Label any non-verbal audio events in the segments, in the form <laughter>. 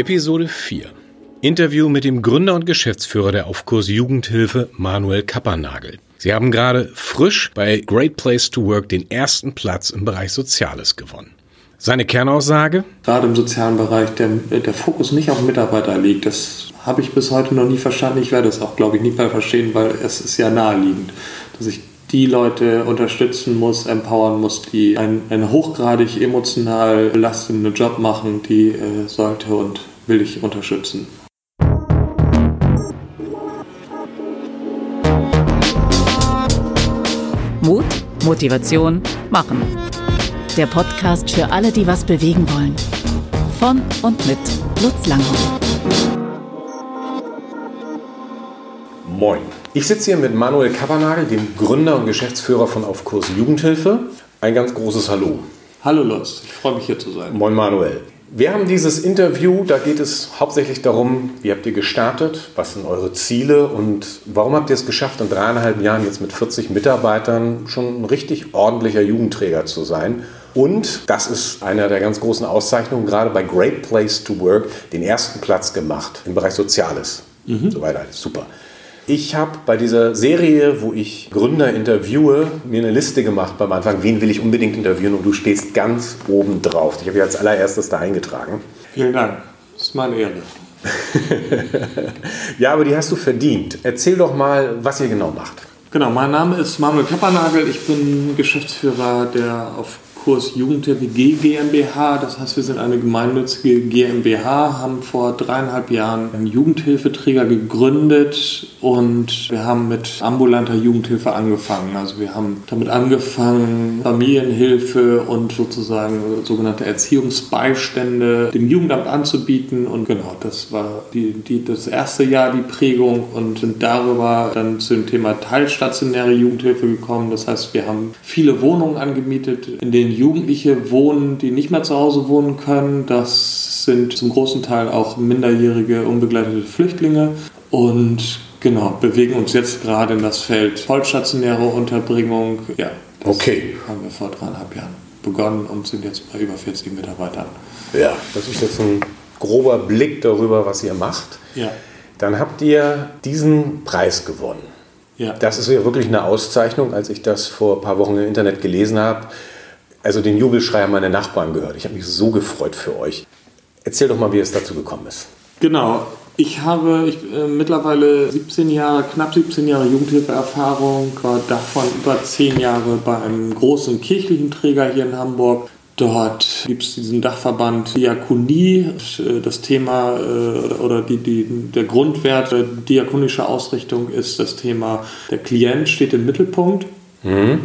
Episode 4. Interview mit dem Gründer und Geschäftsführer der Aufkurs Jugendhilfe Manuel Kappernagel. Sie haben gerade frisch bei Great Place to Work den ersten Platz im Bereich Soziales gewonnen. Seine Kernaussage? Gerade im sozialen Bereich der, der Fokus nicht auf Mitarbeiter liegt. Das habe ich bis heute noch nie verstanden. Ich werde es auch, glaube ich, nie mehr verstehen, weil es ist ja naheliegend, dass ich die Leute unterstützen muss, empowern muss, die einen, einen hochgradig emotional belastenden Job machen, die äh, sollte und will ich unterstützen. Mut, Motivation, Machen. Der Podcast für alle, die was bewegen wollen. Von und mit Lutz Langhoff. Moin. Ich sitze hier mit Manuel Kappernagel, dem Gründer und Geschäftsführer von Aufkurs Jugendhilfe. Ein ganz großes Hallo. Hallo Lutz, ich freue mich hier zu sein. Moin Manuel. Wir haben dieses Interview, da geht es hauptsächlich darum, wie habt ihr gestartet, was sind eure Ziele und warum habt ihr es geschafft, in dreieinhalb Jahren jetzt mit 40 Mitarbeitern schon ein richtig ordentlicher Jugendträger zu sein. Und das ist einer der ganz großen Auszeichnungen, gerade bei Great Place to Work, den ersten Platz gemacht im Bereich Soziales. Mhm. So weiter, super. Ich habe bei dieser Serie, wo ich Gründer interviewe, mir eine Liste gemacht beim Anfang, wen will ich unbedingt interviewen und du stehst ganz oben drauf. Ich habe dich als allererstes da eingetragen. Vielen Dank, das ist meine Ehre. <laughs> ja, aber die hast du verdient. Erzähl doch mal, was ihr genau macht. Genau, mein Name ist Manuel Kappernagel. Ich bin Geschäftsführer der auf Kurs Jugendhilfe G GmbH. Das heißt, wir sind eine gemeinnützige GmbH, haben vor dreieinhalb Jahren einen Jugendhilfeträger gegründet und wir haben mit ambulanter Jugendhilfe angefangen. Also wir haben damit angefangen, Familienhilfe und sozusagen sogenannte Erziehungsbeistände dem Jugendamt anzubieten. Und genau, das war die, die, das erste Jahr die Prägung und sind darüber dann zu dem Thema teilstationäre Jugendhilfe gekommen. Das heißt, wir haben viele Wohnungen angemietet, in denen Jugendliche wohnen, die nicht mehr zu Hause wohnen können. Das sind zum großen Teil auch minderjährige, unbegleitete Flüchtlinge. Und genau, bewegen uns jetzt gerade in das Feld vollstationäre Unterbringung. Ja, das okay. haben wir vor dreieinhalb Jahren begonnen und sind jetzt bei über 40 Mitarbeitern. Ja, das ist jetzt ein grober Blick darüber, was ihr macht. Ja. Dann habt ihr diesen Preis gewonnen. Ja. Das ist ja wirklich eine Auszeichnung, als ich das vor ein paar Wochen im Internet gelesen habe also den Jubelschrei haben meine Nachbarn gehört. Ich habe mich so gefreut für euch. Erzähl doch mal, wie es dazu gekommen ist. Genau. Ich habe ich, äh, mittlerweile 17 Jahre, knapp 17 Jahre Jugendhilfeerfahrung, war davon über 10 Jahre bei einem großen kirchlichen Träger hier in Hamburg. Dort gibt es diesen Dachverband Diakonie. Das Thema äh, oder die, die, der Grundwert der diakonische Ausrichtung ist das Thema, der Klient steht im Mittelpunkt. Mhm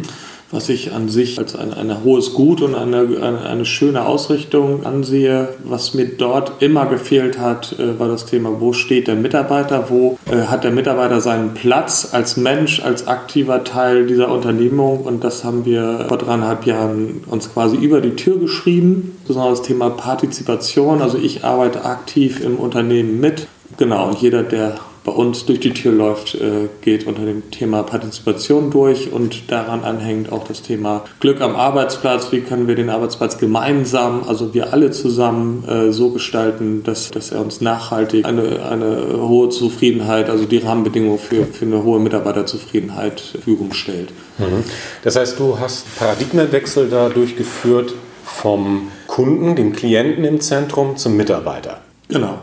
was ich an sich als ein, ein hohes Gut und eine, eine, eine, schöne Ausrichtung ansehe. Was mir dort immer gefehlt hat, äh, war das Thema, wo steht der Mitarbeiter, wo äh, hat der Mitarbeiter seinen Platz als Mensch, als aktiver Teil dieser Unternehmung. Und das haben wir vor dreieinhalb Jahren uns quasi über die Tür geschrieben. Besonders das Thema Partizipation. Also ich arbeite aktiv im Unternehmen mit. Genau, jeder, der bei uns durch die Tür läuft, äh, geht unter dem Thema Partizipation durch und daran anhängt auch das Thema Glück am Arbeitsplatz. Wie können wir den Arbeitsplatz gemeinsam, also wir alle zusammen äh, so gestalten, dass, dass er uns nachhaltig eine, eine hohe Zufriedenheit, also die Rahmenbedingungen für, für eine hohe Mitarbeiterzufriedenheit zur Verfügung stellt. Mhm. Das heißt, du hast Paradigmenwechsel da durchgeführt vom Kunden, dem Klienten im Zentrum zum Mitarbeiter. Genau.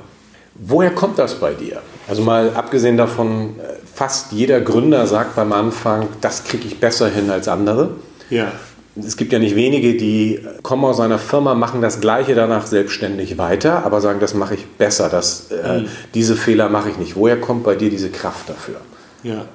Woher kommt das bei dir? Also mal abgesehen davon, äh, fast jeder Gründer sagt beim Anfang, das kriege ich besser hin als andere. Ja. Es gibt ja nicht wenige, die kommen aus einer Firma, machen das Gleiche danach selbstständig weiter, aber sagen, das mache ich besser, das, äh, mhm. diese Fehler mache ich nicht. Woher kommt bei dir diese Kraft dafür? Ja,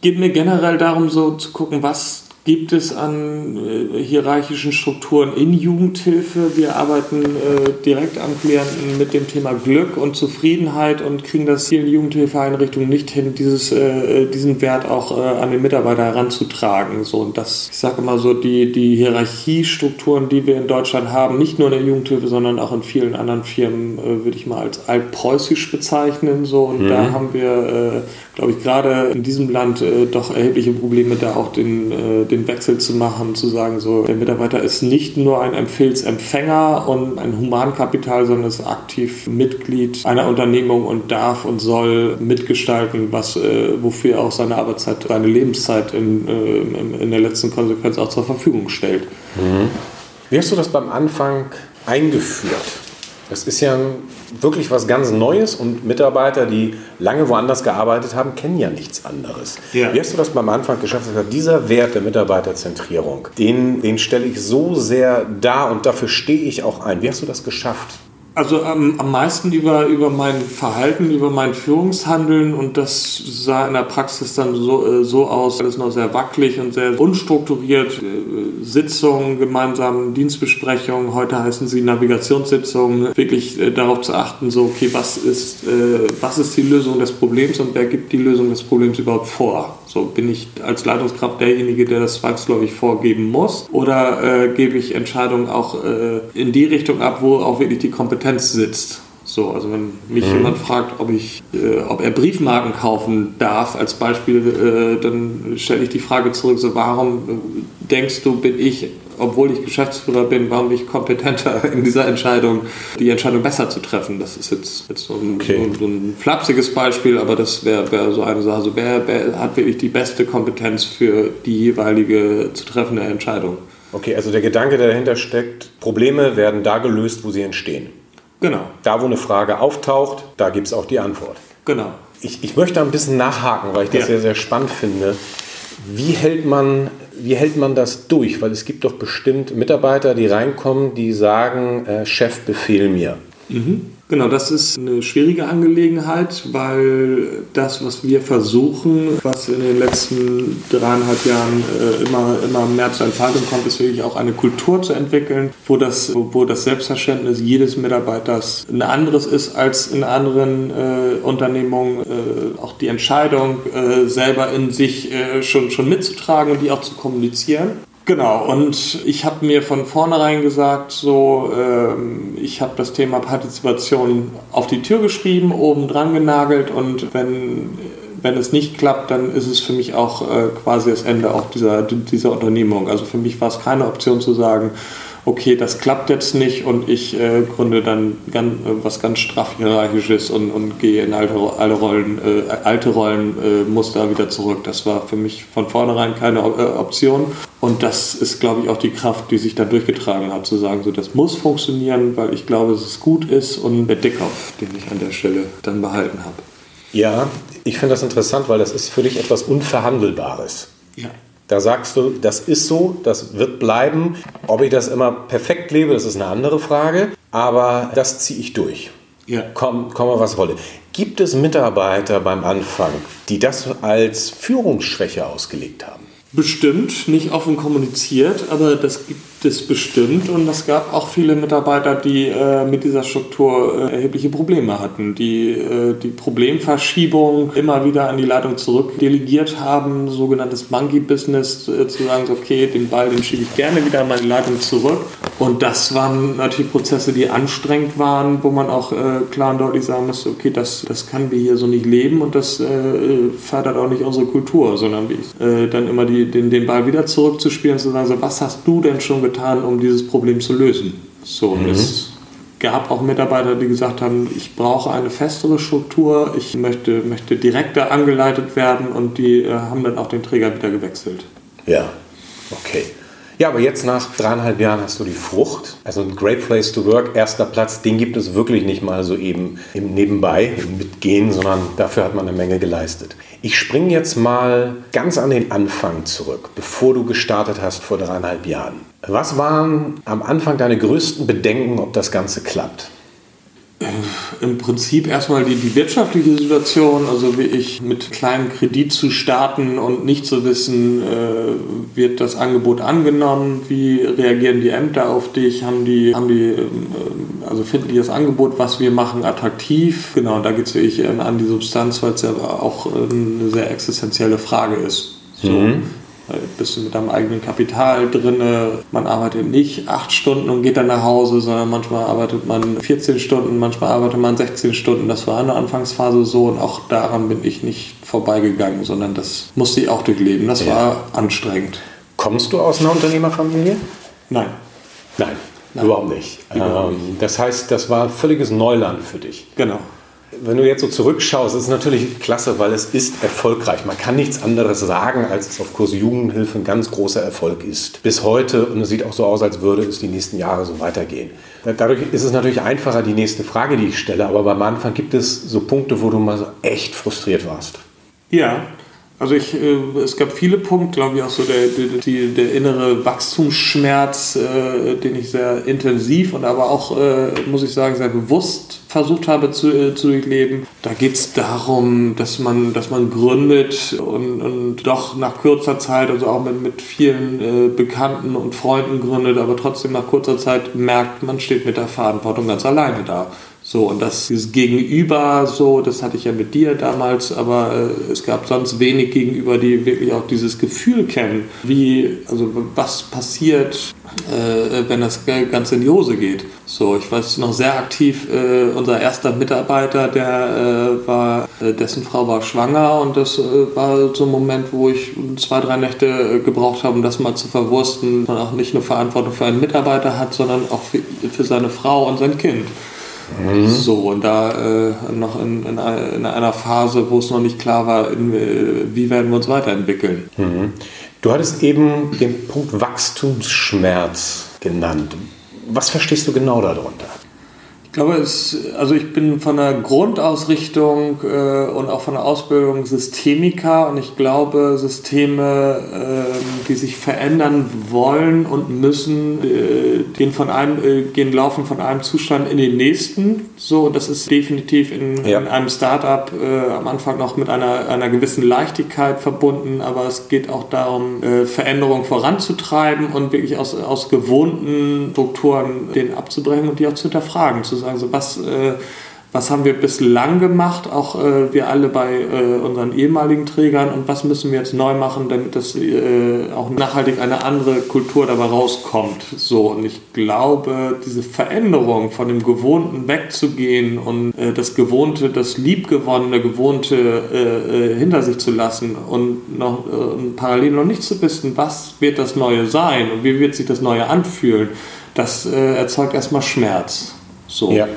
geht mir generell darum, so zu gucken, was gibt es an äh, hierarchischen Strukturen in Jugendhilfe. Wir arbeiten äh, direkt an Klienten mit dem Thema Glück und Zufriedenheit und kriegen das hier in Jugendhilfeeinrichtungen nicht hin, dieses, äh, diesen Wert auch äh, an den Mitarbeiter heranzutragen. So, und das, ich sage immer so, die, die Hierarchiestrukturen, die wir in Deutschland haben, nicht nur in der Jugendhilfe, sondern auch in vielen anderen Firmen, äh, würde ich mal als altpreußisch bezeichnen. So, und mhm. da haben wir, äh, glaube ich, gerade in diesem Land doch erhebliche Probleme, da auch den, den den Wechsel zu machen, zu sagen, so der Mitarbeiter ist nicht nur ein Empfehlsempfänger und ein Humankapital, sondern ist aktiv Mitglied einer Unternehmung und darf und soll mitgestalten, was, äh, wofür er auch seine Arbeitszeit, seine Lebenszeit in, äh, in der letzten Konsequenz auch zur Verfügung stellt. Mhm. Wie hast du das beim Anfang eingeführt? Das ist ja wirklich was ganz Neues und Mitarbeiter, die lange woanders gearbeitet haben, kennen ja nichts anderes. Ja. Wie hast du das beim Anfang geschafft? Dieser Wert der Mitarbeiterzentrierung, den, den stelle ich so sehr dar und dafür stehe ich auch ein. Wie hast du das geschafft? Also ähm, am meisten über, über mein Verhalten, über mein Führungshandeln und das sah in der Praxis dann so, äh, so aus, alles noch sehr wackelig und sehr unstrukturiert. Äh, Sitzungen, gemeinsam Dienstbesprechungen, heute heißen sie Navigationssitzungen, wirklich äh, darauf zu achten, so okay, was ist, äh, was ist die Lösung des Problems und wer gibt die Lösung des Problems überhaupt vor? So bin ich als Leitungskraft derjenige, der das zwangsläufig vorgeben muss? Oder äh, gebe ich Entscheidungen auch äh, in die Richtung ab, wo auch wirklich die Kompetenz sitzt? So, also wenn mich mhm. jemand fragt, ob ich, äh, ob er Briefmarken kaufen darf, als Beispiel, äh, dann stelle ich die Frage zurück: So, warum äh, denkst du, bin ich obwohl ich Geschäftsführer bin, warum nicht kompetenter <laughs> in dieser Entscheidung, die Entscheidung besser zu treffen. Das ist jetzt, jetzt so, ein, okay. so, so, ein, flapsiges Beispiel, aber das wäre wär so eine Sache. Also wer, wer hat wirklich die beste Kompetenz für die jeweilige zu treffende Entscheidung? Okay, also der Gedanke, der dahinter steckt, Probleme werden da gelöst, wo sie entstehen. Genau. Da, wo eine Frage auftaucht, da gibt es auch die Antwort. Genau. Ich, ich möchte ein bisschen nachhaken, weil ich das ja. sehr, sehr spannend finde. Wie hält man wie hält man das durch? Weil es gibt doch bestimmt Mitarbeiter, die reinkommen, die sagen, äh, Chef, befehl mir. Mhm. Genau, das ist eine schwierige Angelegenheit, weil das, was wir versuchen, was in den letzten dreieinhalb Jahren äh, immer, immer mehr zur Entfaltung kommt, ist wirklich auch eine Kultur zu entwickeln, wo das, wo das Selbstverständnis jedes Mitarbeiters ein anderes ist als in anderen äh, Unternehmungen. Äh, auch die Entscheidung äh, selber in sich äh, schon, schon mitzutragen und die auch zu kommunizieren. Genau, und ich habe mir von vornherein gesagt, so, ähm, ich habe das Thema Partizipation auf die Tür geschrieben, oben dran genagelt und wenn, wenn es nicht klappt, dann ist es für mich auch äh, quasi das Ende auch dieser, dieser Unternehmung. Also für mich war es keine Option zu sagen, okay, das klappt jetzt nicht und ich äh, gründe dann ganz, äh, was ganz straff hierarchisches und, und gehe in alte, alte Rollen, äh, alte Rollenmuster äh, wieder zurück. Das war für mich von vornherein keine äh, Option. Und das ist, glaube ich, auch die Kraft, die sich da durchgetragen hat, zu sagen, so das muss funktionieren, weil ich glaube, dass es gut ist und der Dickkopf, den ich an der Stelle dann behalten habe. Ja, ich finde das interessant, weil das ist für dich etwas Unverhandelbares. Ja. Da sagst du, das ist so, das wird bleiben. Ob ich das immer perfekt lebe, das ist eine andere Frage. Aber das ziehe ich durch. Ja. Komm, komm was wolle. Gibt es Mitarbeiter beim Anfang, die das als Führungsschwäche ausgelegt haben? Bestimmt, nicht offen kommuniziert, aber das gibt es bestimmt. Und es gab auch viele Mitarbeiter, die äh, mit dieser Struktur äh, erhebliche Probleme hatten, die äh, die Problemverschiebung immer wieder an die Leitung zurückdelegiert haben, sogenanntes Monkey-Business, äh, zu sagen, okay, den Ball, den schiebe ich gerne wieder an meine Leitung zurück. Und das waren natürlich Prozesse, die anstrengend waren, wo man auch äh, klar und deutlich sagen muss, okay, das, das kann wir hier so nicht leben und das äh, fördert auch nicht unsere Kultur, sondern dann immer die die, den, den Ball wieder zurückzuspielen und zu sagen, so, was hast du denn schon getan, um dieses Problem zu lösen? So, mhm. es gab auch Mitarbeiter, die gesagt haben, ich brauche eine festere Struktur, ich möchte, möchte direkter angeleitet werden und die äh, haben dann auch den Träger wieder gewechselt. Ja, okay. Ja, aber jetzt nach dreieinhalb Jahren hast du die Frucht. Also ein Great Place to Work, erster Platz, den gibt es wirklich nicht mal so eben im Nebenbei, im Mitgehen, sondern dafür hat man eine Menge geleistet. Ich springe jetzt mal ganz an den Anfang zurück, bevor du gestartet hast vor dreieinhalb Jahren. Was waren am Anfang deine größten Bedenken, ob das Ganze klappt? Im Prinzip erstmal die, die wirtschaftliche Situation, also wie ich mit kleinem Kredit zu starten und nicht zu wissen, äh, wird das Angebot angenommen, wie reagieren die Ämter auf dich, haben die, haben die, äh, also finden die das Angebot, was wir machen, attraktiv? Genau, da geht es wirklich an die Substanz, weil es ja auch eine sehr existenzielle Frage ist. So. Mhm bist du mit deinem eigenen Kapital drin. Man arbeitet nicht acht Stunden und geht dann nach Hause, sondern manchmal arbeitet man 14 Stunden, manchmal arbeitet man 16 Stunden. Das war in der Anfangsphase so und auch daran bin ich nicht vorbeigegangen, sondern das musste ich auch durchleben. Das ja. war anstrengend. Kommst du aus einer Unternehmerfamilie? Nein. Nein, Nein. überhaupt nicht. Überhaupt ähm, nicht. Das heißt, das war völliges Neuland für dich. Genau. Wenn du jetzt so zurückschaust, ist es natürlich klasse, weil es ist erfolgreich. Man kann nichts anderes sagen, als es auf Kurs Jugendhilfe ein ganz großer Erfolg ist. Bis heute, und es sieht auch so aus, als würde es die nächsten Jahre so weitergehen. Dadurch ist es natürlich einfacher, die nächste Frage, die ich stelle, aber beim Anfang gibt es so Punkte, wo du mal so echt frustriert warst. Ja, also ich, äh, es gab viele Punkte, glaube ich, auch so der, der, der innere Wachstumsschmerz, äh, den ich sehr intensiv und aber auch, äh, muss ich sagen, sehr bewusst versucht habe zu, äh, zu durchleben. Da geht es darum, dass man, dass man gründet und, und doch nach kurzer Zeit, also auch mit, mit vielen äh, Bekannten und Freunden gründet, aber trotzdem nach kurzer Zeit merkt, man steht mit der Verantwortung ganz alleine da. So, und das dieses Gegenüber, so, das hatte ich ja mit dir damals, aber äh, es gab sonst wenig Gegenüber, die wirklich auch dieses Gefühl kennen, wie, also was passiert, äh, wenn das Ganze in die Hose geht. So, ich weiß noch sehr aktiv, äh, unser erster Mitarbeiter, der äh, war, äh, dessen Frau war schwanger und das äh, war so ein Moment, wo ich zwei, drei Nächte gebraucht habe, um das mal zu verwursten, man auch nicht nur Verantwortung für einen Mitarbeiter hat, sondern auch für, für seine Frau und sein Kind. Mhm. So, und da äh, noch in, in, in, einer Phase, wo es noch nicht klar war, in, wie werden wir uns weiterentwickeln. Mhm. Du hattest eben den Punkt Wachstumsschmerz genannt. Was verstehst du genau darunter? Ich glaube, es, also ich bin von der Grundausrichtung äh, und auch von der Ausbildung Systemiker und ich glaube, Systeme, äh, die sich verändern wollen und müssen, äh, gehen, von einem, äh, gehen laufen von einem Zustand in den nächsten. So, das ist definitiv in, ja. in einem Startup äh, am Anfang noch mit einer, einer gewissen Leichtigkeit verbunden, aber es geht auch darum, äh, Veränderungen voranzutreiben und wirklich aus, aus gewohnten Strukturen den abzubrechen und die auch zu hinterfragen, zu sagen, so was, äh, was haben wir bislang gemacht, auch äh, wir alle bei äh, unseren ehemaligen Trägern und was müssen wir jetzt neu machen, damit das äh, auch nachhaltig eine andere Kultur dabei rauskommt. So, und ich glaube, diese Veränderung von dem Gewohnten wegzugehen und äh, das Gewohnte, das Liebgewonnene, Gewohnte äh, hinter sich zu lassen und noch parallel noch nicht zu wissen, was wird das Neue sein und wie wird sich das Neue anfühlen, das erzeugt erstmal Schmerz. So. Ja.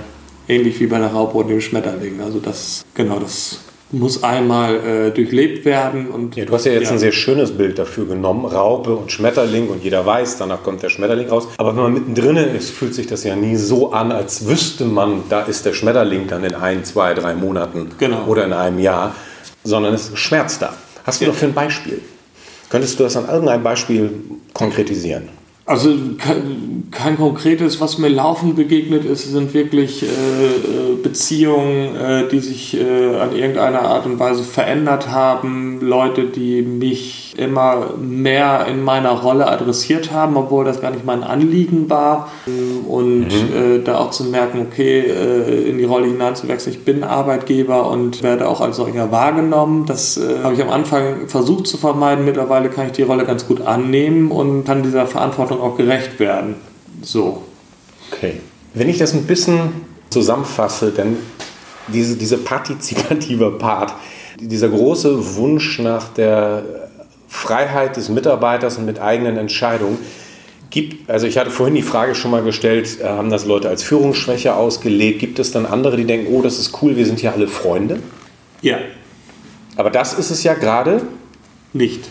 Ähnlich wie bei der Raupe und dem Schmetterling. Also das, genau, das muss einmal äh, durchlebt werden. Und, ja, du hast ja jetzt ja. ein sehr schönes Bild dafür genommen, Raupe und Schmetterling und jeder weiß, danach kommt der Schmetterling raus. Aber wenn man mittendrin ist, fühlt sich das ja nie so an, als wüsste man, da ist der Schmetterling dann in ein, zwei, drei Monaten genau. oder in einem Jahr, sondern es schmerzt da. Hast du ja. noch für ein Beispiel? Könntest du das an irgendeinem Beispiel konkretisieren? Also kein, kein, konkretes, was mir laufend begegnet ist, sind wirklich äh, äh, Beziehungen, äh, die sich äh, an irgendeiner Art und Weise verändert haben. Leute, die mich immer mehr in meiner Rolle adressiert haben, obwohl das gar nicht mein Anliegen war. Und mhm. Äh, da auch zu merken, okay, äh, in die Rolle hineinzuwechseln, ich bin Arbeitgeber und werde auch als solcher wahrgenommen. Das habe ich am Anfang versucht zu vermeiden. Mittlerweile kann ich die Rolle ganz gut annehmen und kann dieser Verantwortung auch gerecht werden. So. Okay. Wenn ich das ein bisschen zusammenfasse, denn diese, diese partizipative Part, dieser große Wunsch nach der Freiheit des Mitarbeiters und mit eigenen Entscheidungen, gibt, also ich hatte vorhin die Frage schon mal gestellt, äh, haben das Leute als Führungsschwäche ausgelegt? Gibt es dann andere, die denken, oh, das ist cool, wir sind hier alle Freunde? Ja. Aber das ist es ja gerade nicht.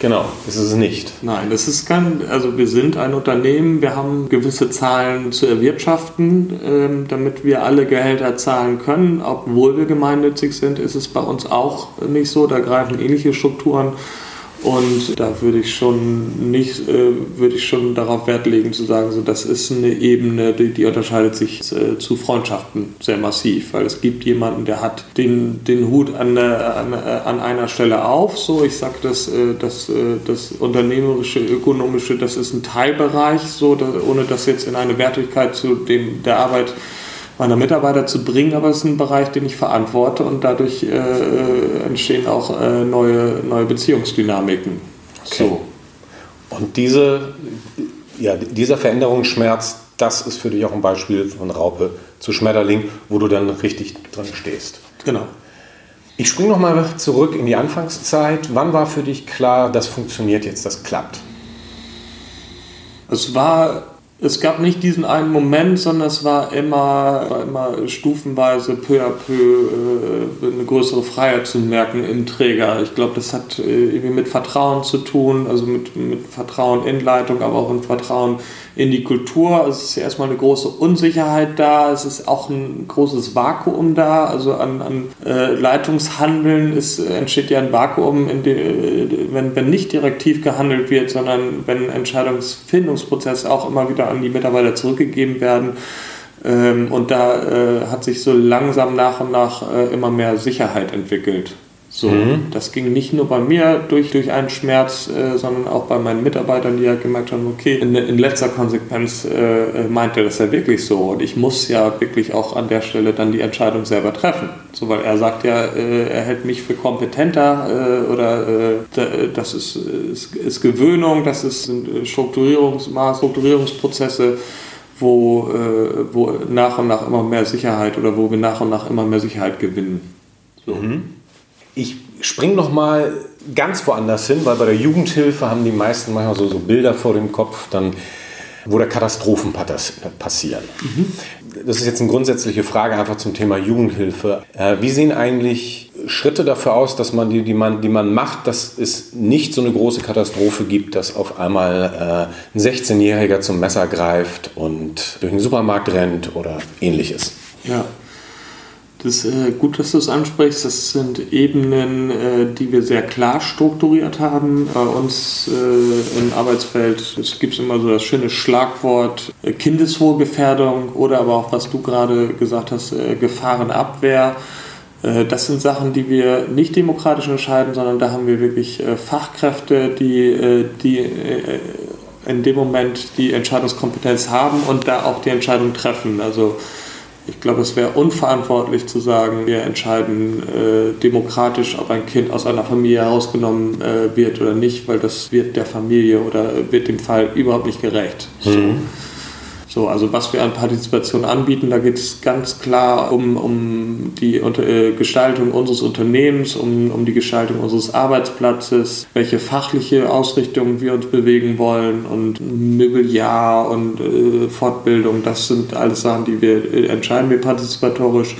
Genau, das ist es nicht. Nein, das ist kein, also wir sind ein Unternehmen, wir haben gewisse Zahlen zu erwirtschaften, ähm, damit wir alle Gehälter zahlen können. Obwohl wir gemeinnützig sind, ist es bei uns auch nicht so, da greifen ähnliche Strukturen und da würde ich schon nicht, äh, würde ich schon darauf Wert legen zu sagen, so das ist eine Ebene, die, die unterscheidet sich äh, zu Freundschaften sehr massiv, weil es gibt jemanden, der hat den, den Hut an, an, an einer Stelle auf. So, ich sage das, äh, das, äh, das unternehmerische, ökonomische, das ist ein Teilbereich, so, da, ohne das jetzt in eine Wertigkeit zu dem der Arbeit meiner Mitarbeiter zu bringen, aber es ist ein Bereich, den ich verantworte und dadurch äh, äh, entstehen auch äh, neue, neue Beziehungsdynamiken. Okay. So. Und diese, ja, dieser Veränderungsschmerz, das ist für dich auch ein Beispiel von Raupe zu Schmetterling, wo du dann richtig drin stehst. Genau. Ich springe nochmal zurück in die Anfangszeit. Wann war für dich klar, das funktioniert jetzt, das klappt? Es war es gab nicht diesen einen Moment, sondern es war immer, war immer stufenweise, peu à peu, äh, eine größere Freiheit zu merken im Träger. Ich glaube, das hat äh, irgendwie mit Vertrauen zu tun, also mit, mit Vertrauen in Leitung, aber auch mit Vertrauen in die Kultur. Es ist erstmal eine große Unsicherheit da, es ist auch ein großes Vakuum da, also an, an äh, Leitungshandeln ist, entsteht ja ein Vakuum, dem, wenn, wenn nicht direktiv gehandelt wird, sondern wenn Entscheidungsfindungsprozesse auch immer wieder an die Mitarbeiter zurückgegeben werden. Ähm, und da äh, hat sich so langsam nach und nach äh, immer mehr Sicherheit entwickelt. So, mhm. Das ging nicht nur bei mir durch, durch einen Schmerz, äh, sondern auch bei meinen Mitarbeitern, die ja gemerkt haben, okay, in, in letzter Konsequenz äh, meint er das ja wirklich so. Und ich muss ja wirklich auch an der Stelle dann die Entscheidung selber treffen. So, weil er sagt ja, äh, er hält mich für kompetenter äh, oder äh, das ist, ist, ist, Gewöhnung, das ist, sind äh, Strukturierungs Strukturierungsprozesse wo, wo nach und nach immer mehr Sicherheit oder wo wir nach und nach immer mehr Sicherheit gewinnen. So. Mhm. Ich springe noch mal ganz woanders hin, weil bei der Jugendhilfe haben die meisten manchmal so, so Bilder vor dem Kopf, dann, wo da Katastrophen passieren. Mhm. Das ist jetzt eine grundsätzliche Frage einfach zum Thema Jugendhilfe. Äh, wie sehen eigentlich Schritte dafür aus, dass man die, die, man, die man macht, dass es nicht so eine große Katastrophe gibt, dass auf einmal äh, ein 16-Jähriger zum Messer greift und durch den Supermarkt rennt oder ähnliches? Ja. Das ist äh, gut, dass du es ansprichst. Das sind Ebenen, äh, die wir sehr klar strukturiert haben. Bei uns äh, im Arbeitsfeld es gibt immer so das schöne Schlagwort äh, Kindeswohlgefährdung oder aber auch, was du gerade gesagt hast, äh, Gefahrenabwehr. Äh, das sind Sachen, die wir nicht demokratisch entscheiden, sondern da haben wir wirklich Fachkräfte, die, die in dem Moment die Entscheidungskompetenz haben und da auch die Entscheidung treffen. Also ich glaube, es wäre unverantwortlich zu sagen, wir entscheiden äh, demokratisch, ob ein Kind aus einer Familie herausgenommen äh, wird oder nicht, weil das wird der Familie oder wird dem Fall überhaupt nicht gerecht. Mhm. So. So, also was wir an Partizipation anbieten, da geht es ganz klar um, um die äh, Gestaltung unseres Unternehmens, um, um die Gestaltung unseres Arbeitsplatzes, welche fachliche Ausrichtung wir uns bewegen wollen und Möbeljahr und äh, Fortbildung, das sind alles Sachen, die wir äh, entscheiden wir partizipatorisch.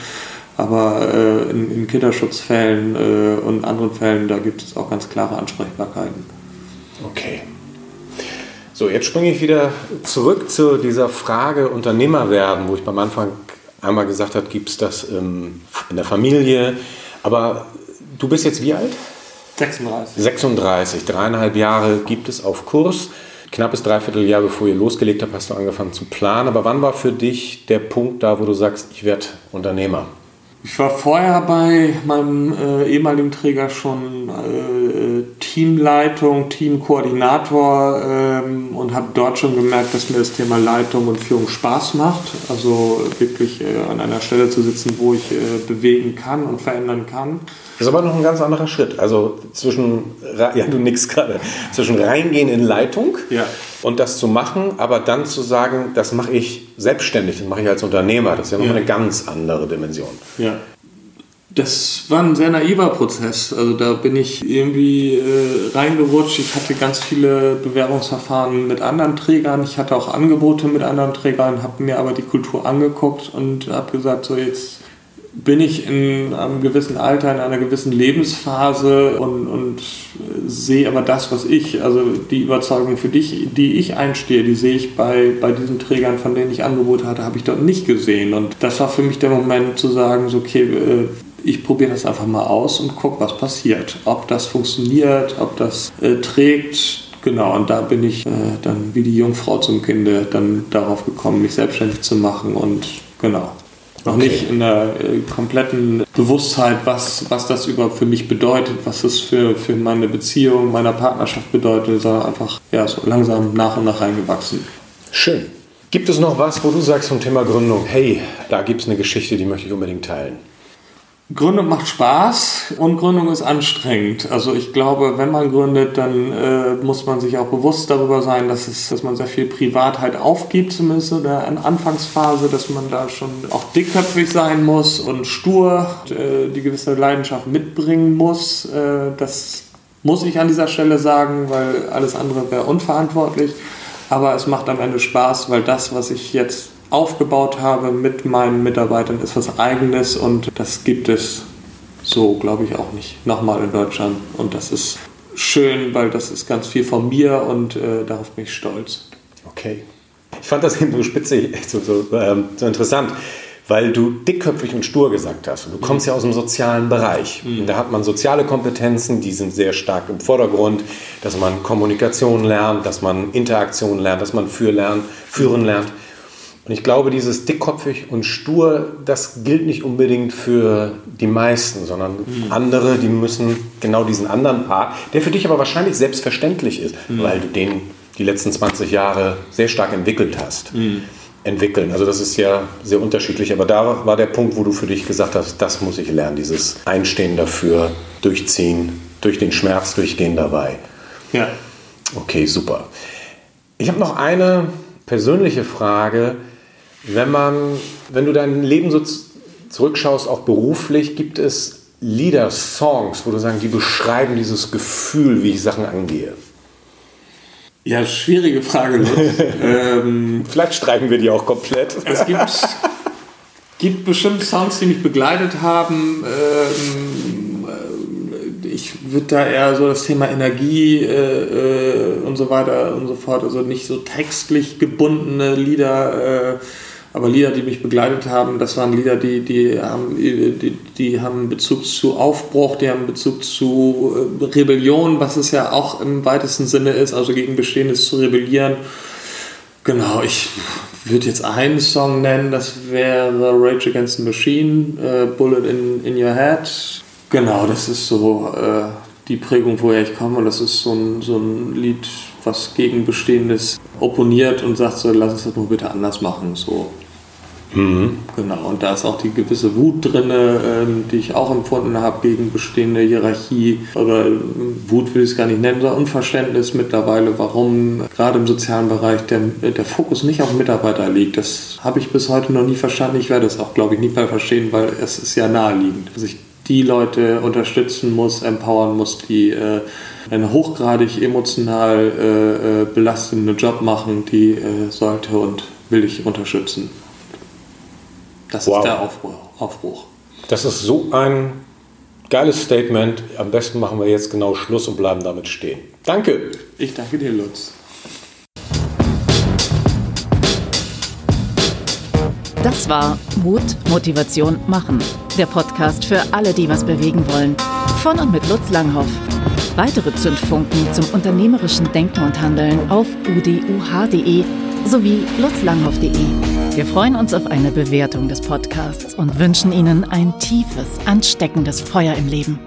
Aber äh, in, in, Kinderschutzfällen äh, und anderen Fällen, da gibt es auch ganz klare Ansprechbarkeiten. Okay. So, jetzt springe ich wieder zurück zu dieser Frage Unternehmer werden, wo ich beim Anfang einmal gesagt habe, gibt es das ähm, in der Familie. Aber du bist jetzt wie alt? 36. 36, dreieinhalb Jahre gibt es auf Kurs. Knappes Dreivierteljahr, bevor ihr losgelegt habt, hast du angefangen zu planen. Aber wann war für dich der Punkt da, wo du sagst, ich werde Unternehmer? Ich war vorher bei meinem äh, ehemaligen Träger schon äh, Teamleitung, Teamkoordinator ähm, und habe dort schon gemerkt, dass mir das Thema Leitung und Führung Spaß macht. Also wirklich äh, an einer Stelle zu sitzen, wo ich äh, bewegen kann und verändern kann. Das ist aber noch ein ganz anderer Schritt. Also zwischen, ja, du nix gerade, zwischen reingehen in Leitung ja. und das zu machen, aber dann zu sagen, das mache ich selbstständig, das mache ich als Unternehmer. Das ist ja noch ja. eine ganz andere Dimension. Ja. Das war ein sehr naiver Prozess. Also da bin ich irgendwie äh, reingerutscht. Ich hatte ganz viele Bewerbungsverfahren mit anderen Trägern. Ich hatte auch Angebote mit anderen Trägern, habe mir aber die Kultur angeguckt und habe gesagt, so jetzt bin ich in einem gewissen Alter, in einer gewissen Lebensphase und, und sehe aber das, was ich, also die Überzeugung für dich, die ich einstehe, die sehe ich bei, bei diesen Trägern, von denen ich Angebote hatte, habe ich dort nicht gesehen. Und das war für mich der Moment zu sagen, so, okay, äh, ich probiere das einfach mal aus und gucke, was passiert. Ob das funktioniert, ob das äh, trägt. Genau, und da bin ich äh, dann wie die Jungfrau zum Kinde dann darauf gekommen, mich selbstständig zu machen und genau. Noch okay. nicht in der äh, kompletten Bewusstheit, was, was das überhaupt für mich bedeutet, was das für, für meine Beziehung, meiner Partnerschaft bedeutet, sondern einfach ja, so langsam nach und nach reingewachsen. Schön. Gibt es noch was, wo du sagst zum Thema Gründung, hey, da gibt es eine Geschichte, die möchte ich unbedingt teilen? Gründung macht Spaß und Gründung ist anstrengend. Also ich glaube, wenn man gründet, dann äh, muss man sich auch bewusst darüber sein, dass, es, dass man sehr viel Privatheit aufgibt, zumindest in der Anfangsphase, dass man da schon auch dickköpfig sein muss und stur äh, die gewisse Leidenschaft mitbringen muss. Äh, das muss ich an dieser Stelle sagen, weil alles andere wäre unverantwortlich. Aber es macht am Ende Spaß, weil das, was ich jetzt aufgebaut habe mit meinen Mitarbeitern, ist was eigenes und das gibt es so, glaube ich, auch nicht nochmal in Deutschland. Und das ist schön, weil das ist ganz viel von mir und äh, darauf bin ich stolz. Okay. Ich fand das <laughs> eben so spitzig, so, so, ähm, so interessant weil du dickköpfig und stur gesagt hast. du kommst mhm. ja aus dem sozialen Bereich. Mhm. Und da hat man soziale Kompetenzen, die sind sehr stark im Vordergrund, dass man Kommunikation lernt, dass man Interaktion lernt, dass man führen lernt. Und ich glaube, dieses dickköpfig und stur, das gilt nicht unbedingt für die meisten, sondern mhm. andere, die müssen genau diesen anderen Part, der für dich aber wahrscheinlich selbstverständlich ist, mhm. weil du den die letzten 20 Jahre sehr stark entwickelt hast. Mhm entwickeln. Also das ist ja sehr unterschiedlich, aber da war der Punkt, wo du für dich gesagt hast, das muss ich lernen, dieses Einstehen dafür, durchziehen, durch den Schmerz durchgehen dabei. Ja. Okay, super. Ich habe noch eine persönliche Frage. Wenn man, wenn du dein Leben so zurückschaust, auch beruflich, gibt es Lieder, Songs, wo du sagst, die beschreiben dieses Gefühl, wie ich Sachen angehe? Ja, schwierige Frage. <laughs> ähm, Vielleicht streichen wir die auch komplett. Es gibt, gibt bestimmt Songs, die mich begleitet haben. Ähm, äh, ich würde da eher so das Thema Energie äh, äh, und so weiter und so fort, also nicht so textlich gebundene Lieder. Äh, aber Lieder, die mich begleitet haben, das waren Lieder, die, die, haben, die, die haben Bezug zu Aufbruch, die haben Bezug zu äh, Rebellion, was es ja auch im weitesten Sinne ist, also gegen Bestehendes zu rebellieren. Genau, ich würde jetzt einen Song nennen, das wäre Rage Against the Machine, äh, Bullet in, in Your Head. Genau, das ist so äh, die Prägung, woher ich komme. Und das ist so ein, so ein Lied, was gegen Bestehendes opponiert und sagt so, lass uns das nur bitte anders machen. So, Mhm. Genau, und da ist auch die gewisse Wut drin, ähm, die ich auch empfunden habe gegen bestehende Hierarchie. Oder Wut will ich es gar nicht nennen, sondern Unverständnis mittlerweile, warum gerade im sozialen Bereich der, der Fokus nicht auf Mitarbeiter liegt. Das habe ich bis heute noch nie verstanden. Ich werde es auch, glaube ich, nie mehr verstehen, weil es ist ja naheliegend, dass ich die Leute unterstützen muss, empowern muss, die äh, einen hochgradig emotional äh, äh belastenden Job machen, die äh, sollte und will ich unterstützen. Das wow. ist der Aufbruch, Aufbruch. Das ist so ein geiles Statement. Am besten machen wir jetzt genau Schluss und bleiben damit stehen. Danke. Ich danke dir, Lutz. Das war Mut, Motivation, Machen. Der Podcast für alle, die was bewegen wollen. Von und mit Lutz Langhoff. Weitere Zündfunken zum unternehmerischen Denken und Handeln auf uduh.de sowie lutzlanghoff.de. Wir freuen uns auf eine Bewertung des Podcasts und wünschen Ihnen ein tiefes, ansteckendes Feuer im Leben.